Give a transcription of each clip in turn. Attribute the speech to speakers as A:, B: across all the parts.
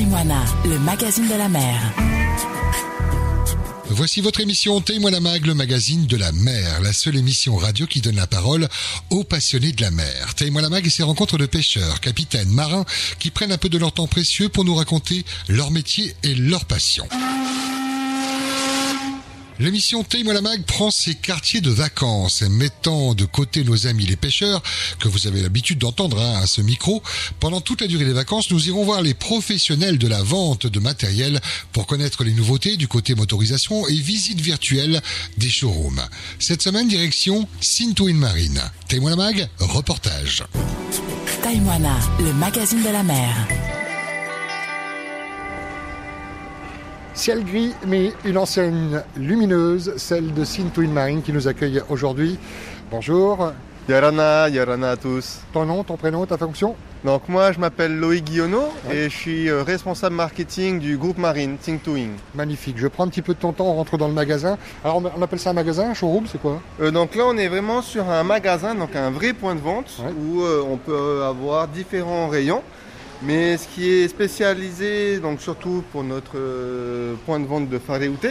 A: Taïwana, le magazine de la mer.
B: Voici votre émission la mag, le magazine de la mer, la seule émission radio qui donne la parole aux passionnés de la mer. Taille-moi la mag et ses rencontres de pêcheurs, capitaines, marins qui prennent un peu de leur temps précieux pour nous raconter leur métier et leur passion. L'émission Taille-moi la prend ses quartiers de vacances, mettant de côté nos amis les pêcheurs, que vous avez l'habitude d'entendre hein, à ce micro. Pendant toute la durée des vacances, nous irons voir les professionnels de la vente de matériel pour connaître les nouveautés du côté motorisation et visite virtuelle des showrooms. Cette semaine, direction Sintuin Marine. Mag, reportage.
A: Taïwana, le magazine de la mer.
B: Ciel gris, mais une enseigne lumineuse, celle de Sintuin Marine qui nous accueille aujourd'hui. Bonjour.
C: Yarana, Yarana à tous.
B: Ton nom, ton prénom, ta fonction
C: Donc moi je m'appelle Loïc Guillonneau et je suis euh, responsable marketing du groupe Marine, Think to Wing.
B: Magnifique. Je prends un petit peu de ton temps, on rentre dans le magasin. Alors on on appelle ça un magasin, un showroom, c'est quoi?
C: Euh, donc là on est vraiment sur un magasin, donc un vrai point de vente
B: Ouais.
C: où euh, on peut avoir différents rayons. Mais ce qui est spécialisé, donc surtout pour notre euh, point de vente de Faréouté,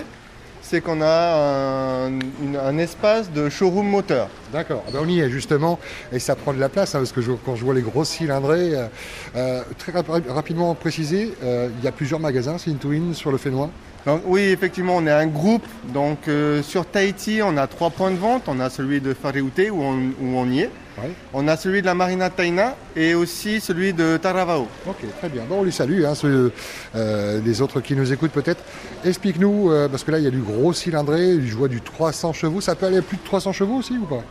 C: c'est qu'on a un, une- un espace de showroom moteur.
B: D'accord, Ah ben, on y est justement, et ça prend de la place, hein, parce que je- quand je vois les grosses cylindrées, euh, euh, très rap- rapidement précisé, euh, il y a plusieurs magasins, c'est twin sur le Fénois.
C: Donc oui, effectivement, on est un groupe. Donc euh, sur Tahiti, on a trois points de vente. On a celui de Faréouté où on, où on y est.
B: Ouais.
C: On a celui de la Marina Taina et aussi celui de Taravao.
B: Ok, très bien. Bon, on les salue, hein, ceux, euh, les autres qui nous écoutent peut-être. Explique-nous, euh, parce que là il y a du gros cylindré, je vois du 300 chevaux, ça peut aller à plus de 300 chevaux aussi ou pas?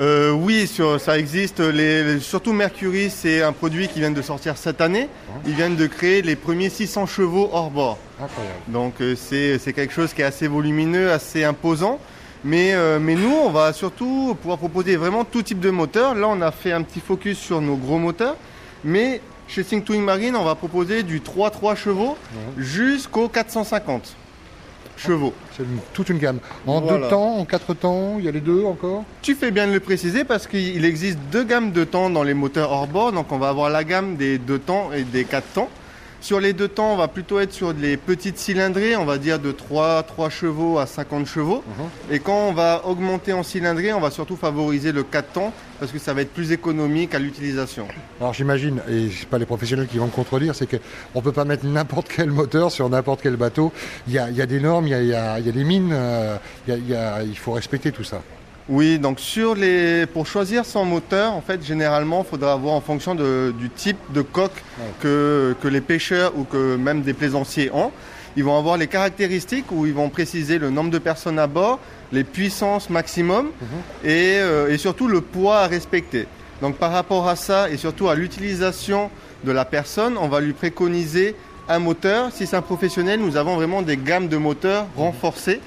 C: Euh, oui, sur, ça existe. Les, surtout Mercury, c'est un produit qui vient de sortir cette année. Ils viennent de créer les premiers 600 chevaux hors bord.
B: Incroyable.
C: Donc c'est c'est quelque chose qui est assez volumineux, assez imposant. Mais, euh, mais nous, on va surtout pouvoir proposer vraiment tout type de moteur. Là, on a fait un petit focus sur nos gros moteurs. Mais chez Think Twin Marine, on va proposer du 3-3 chevaux jusqu'au 450 chevaux.
B: C'est toute une gamme. En
C: Voilà.
B: deux temps, en quatre temps, il y a les deux encore?
C: Tu fais bien de le préciser parce qu'il existe deux gammes de temps dans les moteurs hors bord. Donc on va avoir la gamme des deux temps et des quatre temps. Sur les deux temps, on va plutôt être sur les petites cylindrées, on va dire de 3, 3 chevaux à 50 chevaux. Et quand on va augmenter en cylindrée, on va surtout favoriser le 4 temps parce que ça va être plus économique à l'utilisation.
B: Alors j'imagine, et c'est pas les professionnels qui vont me contredire, c'est qu'on ne peut pas mettre n'importe quel moteur sur n'importe quel bateau. Il y a, il y a des normes, il y a, il y des mines, euh, y a- il faut respecter tout ça.
C: Oui, donc sur les, pour choisir son moteur, en fait, généralement, il faudra avoir en fonction de- du type de coque que, que les pêcheurs ou que même des plaisanciers ont. Ils vont avoir les caractéristiques où ils vont préciser le nombre de personnes à bord, les puissances maximum et, euh, et surtout le poids à respecter. Donc par rapport à ça et surtout à l'utilisation de la personne, on va lui préconiser un moteur. Si c'est un professionnel, nous avons vraiment des gammes de moteurs renforcées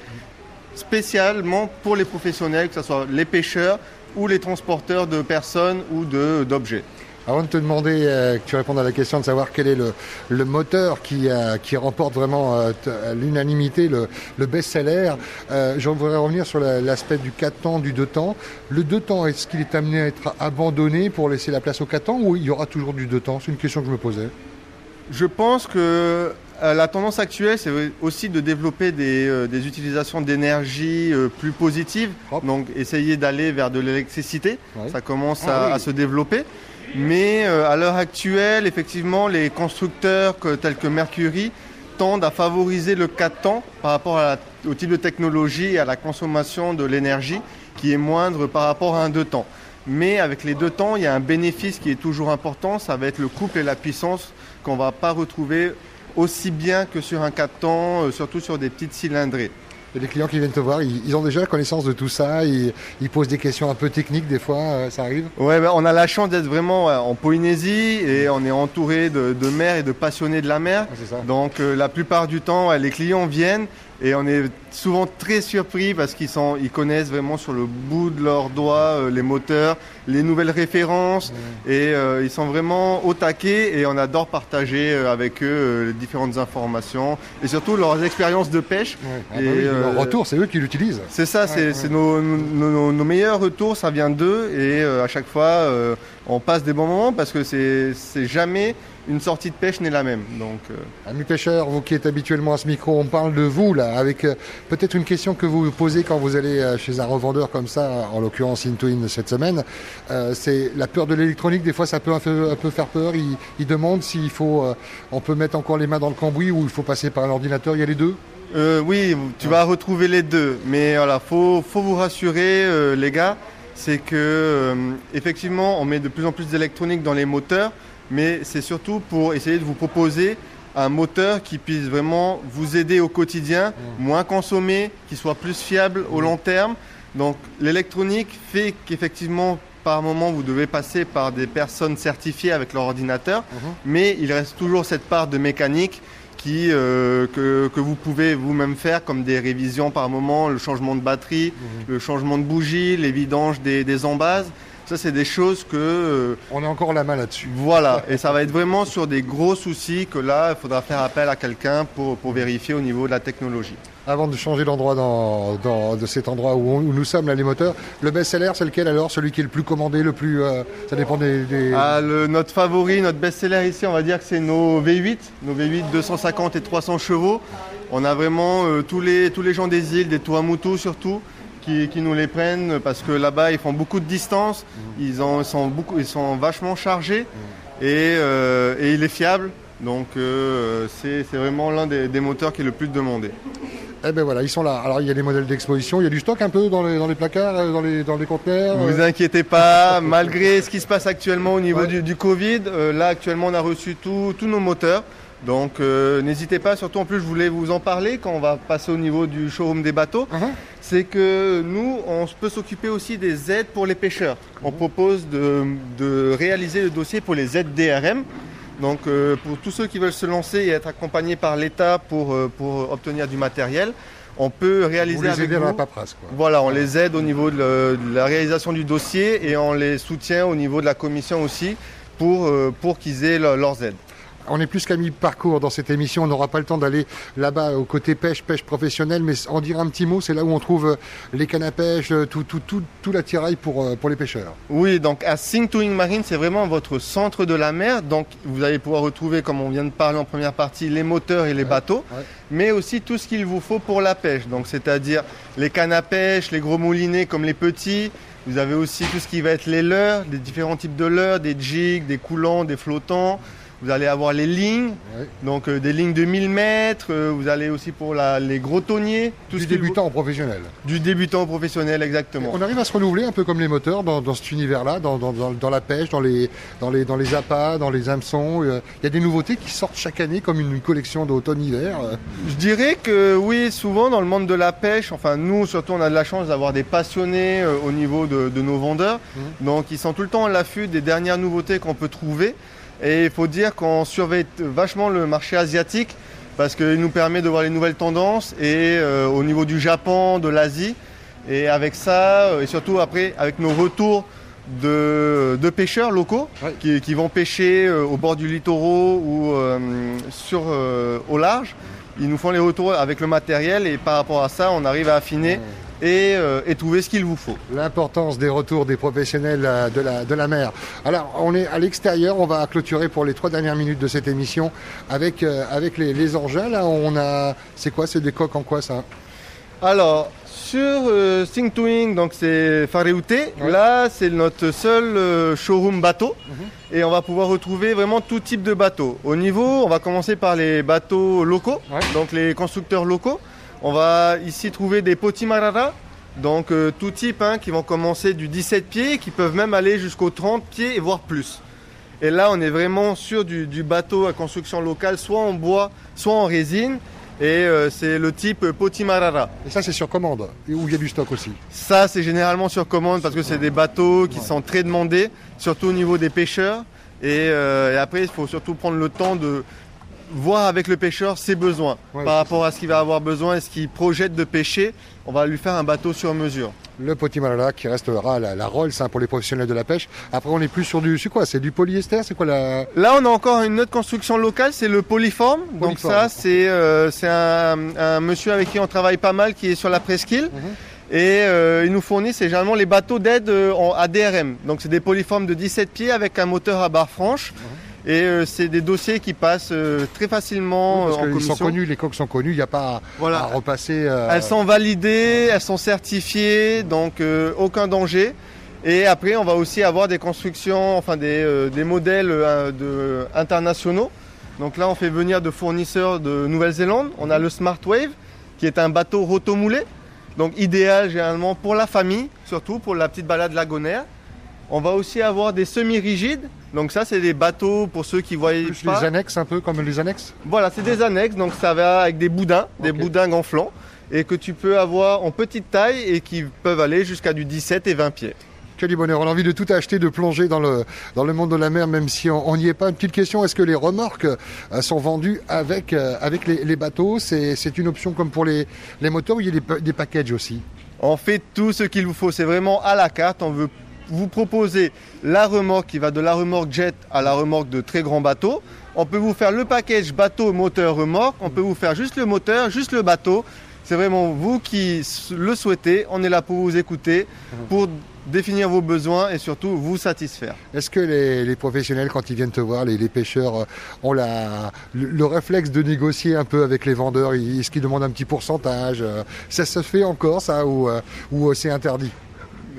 C: spécialement pour les professionnels, que ce soit les pêcheurs ou les transporteurs de personnes ou d'objets.
B: Avant de te demander euh, que tu répondes à la question de savoir quel est le, le moteur qui, euh, qui remporte vraiment euh, l'unanimité le, le best-seller, je voudrais revenir sur la- l'aspect du 4 temps, du 2 temps. Le 2 temps, est-ce qu'il est amené à être abandonné pour laisser la place au 4 temps ou il y aura toujours du 2 temps C'est une question que je me posais.
C: Je pense que la tendance actuelle, c'est aussi de développer des, euh, des utilisations d'énergie euh, plus positives.
B: Hop.
C: Donc essayer d'aller vers de l'électricité.
B: Ouais.
C: Ça commence
B: Ah
C: à,
B: oui.
C: à se développer. Mais euh, à l'heure actuelle, effectivement, les constructeurs que- tels que Mercury tendent à favoriser le 4 temps par rapport à la- au type de technologie et à la consommation de l'énergie qui est moindre par rapport à un 2 temps. Mais avec les deux temps, il y a un bénéfice qui est toujours important, ça va être le couple et la puissance qu'on ne va pas retrouver aussi bien que sur un 4 temps, euh, surtout sur des petites cylindrées.
B: A des clients qui viennent te voir, ils, ont déjà connaissance de tout ça, ils, ils posent des questions un peu techniques des fois, euh, ça arrive
C: Ouais, ben, on a la chance d'être vraiment ouais, en Polynésie et on est entouré de, de mer et de passionnés de la mer.
B: Ah, ça.
C: Donc euh, la plupart du temps, ouais, les clients viennent et on est souvent très surpris parce qu'ils ils connaissent vraiment sur le bout de leurs doigts euh, les moteurs, les nouvelles références et euh, ils sont vraiment au taquet et on adore partager euh, avec eux les différentes informations et surtout leurs expériences de pêche.
B: Ouais. Ah bah oui, leur retour, c'est eux qui l'utilisent.
C: C'est ça, c'est
B: ouais.
C: nos, nos- nos- nos meilleurs retours, ça vient d'eux et à chaque fois on passe des bons moments parce que c'est jamais une sortie de pêche n'est la même. Donc, euh,
B: Amis pêcheurs, vous qui êtes habituellement à ce micro, on parle de vous là, avec euh, peut-être une question que vous vous posez quand vous allez euh, chez un revendeur comme ça, en l'occurrence Intuin cette semaine. Euh, c'est la peur de l'électronique. Des fois, ça peut un peu, un peu faire peur. Il, il demande s'il faut, on peut mettre encore les mains dans le cambouis ou il faut passer par un ordinateur. Il y a les deux?
C: oui, tu vas retrouver les deux. Mais voilà, faut, faut vous rassurer, les gars, c'est que effectivement, on met de plus en plus d'électronique dans les moteurs, mais c'est surtout pour essayer de vous proposer un moteur qui puisse vraiment vous aider au quotidien, moins consommer, qui soit plus fiable au long terme. Donc l'électronique fait qu'effectivement, par moment, vous devez passer par des personnes certifiées avec leur ordinateur, mais il reste toujours cette part de mécanique qui, euh, que, que vous pouvez vous-même faire, comme des révisions par moment, le changement de batterie, le changement de bougie, les vidanges des, des embases. Ça, c'est des choses que... euh,
B: On a encore la main là-dessus.
C: voilà, et ça va être vraiment sur des gros soucis que là, il faudra faire appel à quelqu'un pour, pour vérifier au niveau de la technologie.
B: Avant de changer d'endroit dans, dans de cet endroit où, on- où nous sommes, là, les moteurs, le best-seller, c'est lequel alors? Celui qui est le plus commandé, le plus. euh, ça dépend des. des-
C: Ah, le- notre favori, notre best-seller ici, on va dire que c'est nos V8, nos V8 250 et 300 chevaux. On a vraiment euh, tous, les, tous les gens des îles, des Tuamotu surtout, qui, qui nous les prennent parce que là-bas ils font beaucoup de distance, ils, en, sont, beaucoup, ils sont vachement chargés et, euh, et il est fiable. Donc euh, c'est vraiment l'un des, des moteurs qui est le plus demandé.
B: Eh ben voilà, ils sont là. Alors il y a des modèles d'exposition, il y a du stock un peu dans les, dans les placards, euh, dans les, dans les conteneurs.
C: Ne vous inquiétez pas, malgré ce qui se passe actuellement au niveau
B: Ouais.
C: du, du Covid, euh, là actuellement on a reçu tous nos moteurs. Donc euh, n'hésitez pas, surtout en plus je voulais vous en parler quand on va passer au niveau du showroom des bateaux.
B: Mhm.
C: C'est que nous, on peut s'occuper aussi des aides pour les pêcheurs. On propose de, de réaliser le dossier pour les aides DRM. Donc euh, pour tous ceux qui veulent se lancer et être accompagnés par l'État pour, euh, pour obtenir du matériel, on peut réaliser
B: Vous les
C: avec
B: dans la paperasse. Quoi.
C: voilà, on les aide au niveau de, le- de la réalisation du dossier et on les soutient au niveau de la commission aussi pour, euh, pour qu'ils aient le- leurs aides.
B: On est plus qu'à mi-parcours dans cette émission, on n'aura pas le temps d'aller là-bas au côté pêche, pêche professionnelle, mais en dire un petit mot, c'est là où on trouve euh, les cannes à pêche, euh, tout, tout, tout, tout l'attirail pour, euh, pour les pêcheurs.
C: Oui, donc à Sing to Ing Marine, c'est vraiment votre centre de la mer. Donc vous allez pouvoir retrouver, comme on vient de parler en première partie, les moteurs et les bateaux,
B: ouais.
C: mais aussi tout ce qu'il vous faut pour la pêche. Donc c'est-à-dire les cannes à pêche, les gros moulinets comme les petits. Vous avez aussi tout ce qui va être les leurres, des différents types de leurres, des jigs, des coulants, des flottants. Vous allez avoir les lignes, donc euh, des lignes de 1000 mètres. euh, vous allez aussi pour la- les gros tonniers. Tout
B: Du débutant au professionnel.
C: Du débutant au professionnel, exactement.
B: On arrive à se renouveler un peu comme les moteurs dans, dans cet univers-là, dans, dans, dans, dans la pêche, dans les, dans les, dans les appâts, dans les hameçons. euh, Il y a des nouveautés qui sortent chaque année comme une collection d'automne-hiver.
C: Je dirais que oui, souvent dans le monde de la pêche, enfin nous surtout on a de la chance d'avoir des passionnés au niveau de, de nos vendeurs. Donc ils sont tout le temps à l'affût des dernières nouveautés qu'on peut trouver. Et il faut dire qu'on surveille vachement le marché asiatique parce qu'il nous permet de voir les nouvelles tendances et euh, au niveau du Japon, de l'Asie. Et avec ça, euh, et surtout après avec nos retours de, de pêcheurs locaux
B: Ouais.
C: qui, qui vont pêcher euh, au bord du littoral ou euh, sur, au large. Ils nous font les retours avec le matériel et par rapport à ça, on arrive à affiner et, euh, et trouver ce qu'il vous faut.
B: L'importance des retours des professionnels euh, de la, de la mer. Alors, on est à l'extérieur, on va clôturer pour les trois dernières minutes de cette émission avec, euh, avec les, les engins. Là, on a. C'est quoi C'est des coques en quoi ça?
C: Alors, sur euh, Sing to Ing, donc c'est Fareute,
B: Ouais.
C: là c'est notre seul showroom bateau et on va pouvoir retrouver vraiment tout type de bateaux. Au niveau, on va commencer par les bateaux locaux,
B: Ouais.
C: donc les constructeurs locaux. On va ici trouver des Potimarara, donc euh, tout type hein, qui vont commencer du 17 pieds, qui peuvent même aller jusqu'aux 30 pieds et voire plus. Et là, on est vraiment sur du, du bateau à construction locale, soit en bois, soit en résine. Et euh, c'est le type Potimarara.
B: Et ça, c'est sur commande, et où il y a du stock aussi.
C: Ça, c'est généralement sur commande parce que c'est des bateaux qui sont très demandés, surtout au niveau des pêcheurs. Et, euh, et après, il faut surtout prendre le temps de voir avec le pêcheur ses besoins
B: Ouais,
C: par rapport à ce qu'il va avoir besoin et ce qu'il projette de pêcher. On va lui faire un bateau sur mesure.
B: Le Potimarala qui restera la, la Rolls hein, pour les professionnels de la pêche. Après, on est plus sur du. C'est quoi C'est du polyester C'est quoi la.
C: Là, on a encore une autre construction locale, c'est le polyforme. Donc ça, c'est euh, c'est un, un monsieur avec qui on travaille pas mal, qui est sur la presqu'île. Et euh, il nous fournit, c'est généralement les bateaux d'aide euh, en ADRM. Donc c'est des polyformes de 17 pieds avec un moteur à barre franche. Et euh, c'est des dossiers qui passent euh, très facilement
B: Oui,
C: euh,
B: parce
C: en
B: qu'ils
C: commission.
B: sont connus, les coques sont connues, il n'y a pas à-
C: Voilà.
B: à repasser. euh,
C: Elles sont validées, elles sont certifiées, donc aucun danger. Et après, on va aussi avoir des constructions, enfin des, des modèles de, internationaux. Donc là, on fait venir de fournisseurs de Nouvelle-Zélande. On a le Smart Wave, qui est un bateau rotomoulé, donc idéal généralement pour la famille, surtout pour la petite balade lagonaire. On va aussi avoir des semi-rigides. Donc ça, c'est des bateaux pour ceux qui voient
B: plus
C: pas.
B: les annexes, un peu comme les annexes
C: Voilà, c'est des annexes, donc ça va avec des boudins, des boudins gonflants, et que tu peux avoir en petite taille et qui peuvent aller jusqu'à du 17 et 20 pieds.
B: Quel bonheur, on a envie de tout acheter, de plonger dans le, dans le monde de la mer, même si on n'y est pas. Une petite question, est-ce que les remorques euh, sont vendues avec, euh, avec les, les bateaux? C'est une option comme pour les, les moteurs ou il y a des, des packages aussi?
C: On fait tout ce qu'il vous faut, c'est vraiment à la carte. On veut vous proposer la remorque qui va de la remorque jet à la remorque de très grands bateaux. On peut vous faire le package bateau, moteur, remorque. On peut vous faire juste le moteur, juste le bateau. C'est vraiment vous qui le souhaitez. On est là pour vous écouter, pour définir vos besoins et surtout vous satisfaire.
B: Est-ce que les, professionnels, quand ils viennent te voir, les, pêcheurs, euh, ont le, le réflexe de négocier un peu avec les vendeurs? Est-ce qu'ils demandent un petit pourcentage euh, Ça se fait encore, ça, ou, ou euh, c'est interdit?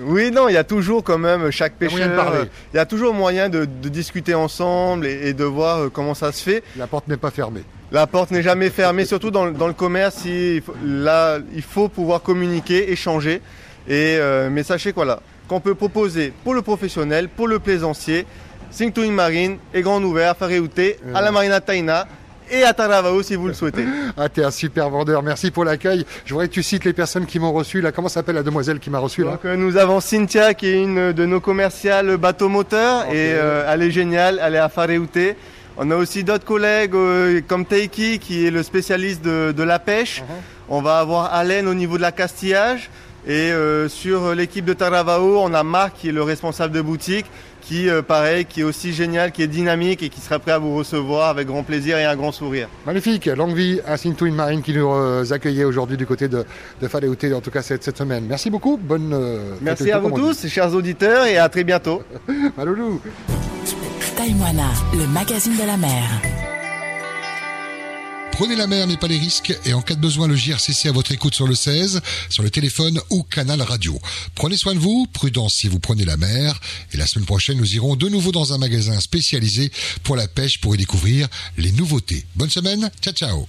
C: Oui, non, il y a toujours quand même chaque
B: moyen de
C: pêcheur. euh, Il y a toujours moyen de, de discuter ensemble et, et de voir euh, comment ça se fait.
B: La porte n'est pas fermée.
C: La porte n'est jamais fermée, surtout dans, le- dans le commerce. Il faut, là, il faut pouvoir communiquer, échanger. Et, euh, mais sachez quoi là, qu'on peut proposer pour le professionnel, pour le plaisancier, Sing to Marine et Grand Ouvert, Faréouté, à la Marina Taina et à Taravao si vous le souhaitez.
B: Ah, t'es un super vendeur. Merci pour l'accueil. Je voudrais que tu cites les personnes qui m'ont reçu. Là, comment s'appelle la demoiselle qui m'a reçu là?
C: Donc, euh, nous avons Cynthia qui est une de nos commerciales bateau moteur et euh, elle est géniale, elle est à Faréouté. On a aussi d'autres collègues euh, comme Teiki qui est le spécialiste de, de la pêche. On va avoir Alain au niveau de la castillage. Et euh, sur l'équipe de Taravao, on a Marc qui est le responsable de boutique, qui euh, pareil, qui est aussi génial, qui est dynamique et qui sera prêt à vous recevoir avec grand plaisir et un grand sourire.
B: Magnifique. Longue vie à Sintuin Marine qui nous euh, accueillait aujourd'hui du côté de, de Faléouté, en tout cas cette, cette semaine. Merci beaucoup. Bonne. euh,
C: Merci à vous
B: dit.
C: tous, chers auditeurs, et à très bientôt.
B: Maloulou.
A: Taïwana, le magazine de la mer.
B: Prenez la mer, mais pas les risques, et en cas de besoin, le JRCC à votre écoute sur le 16, sur le téléphone ou canal radio. Prenez soin de vous, prudence si vous prenez la mer, et la semaine prochaine, nous irons de nouveau dans un magasin spécialisé pour la pêche pour y découvrir les nouveautés. Bonne semaine, ciao ciao